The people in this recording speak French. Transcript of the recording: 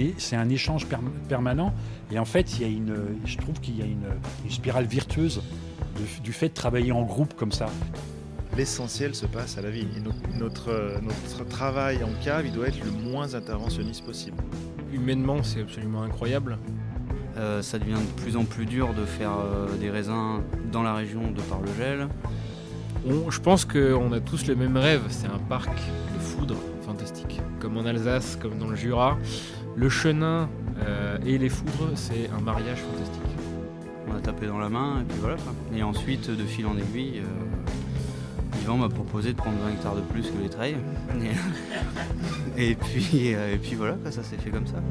c'est un, c'est un échange permanent. Et en fait, il y a une, je trouve qu'il y a une, spirale virtueuse du fait de travailler en groupe comme ça. L'essentiel se passe à la vigne. Et notre, notre travail en cave, il doit être le moins interventionniste possible. Humainement, c'est absolument incroyable. Euh, ça devient de plus en plus dur de faire euh, des raisins dans la région de par le gel. je pense qu'on a tous le même rêve, c'est un parc de foudre. En Alsace, comme dans le Jura. Le chenin euh, et les foudres, c'est un mariage fantastique. On a tapé dans la main et puis voilà. Et ensuite, de fil en aiguille, Yvan m'a proposé de prendre 20 hectares de plus que les trails. Et, puis, et puis voilà, ça s'est fait comme ça.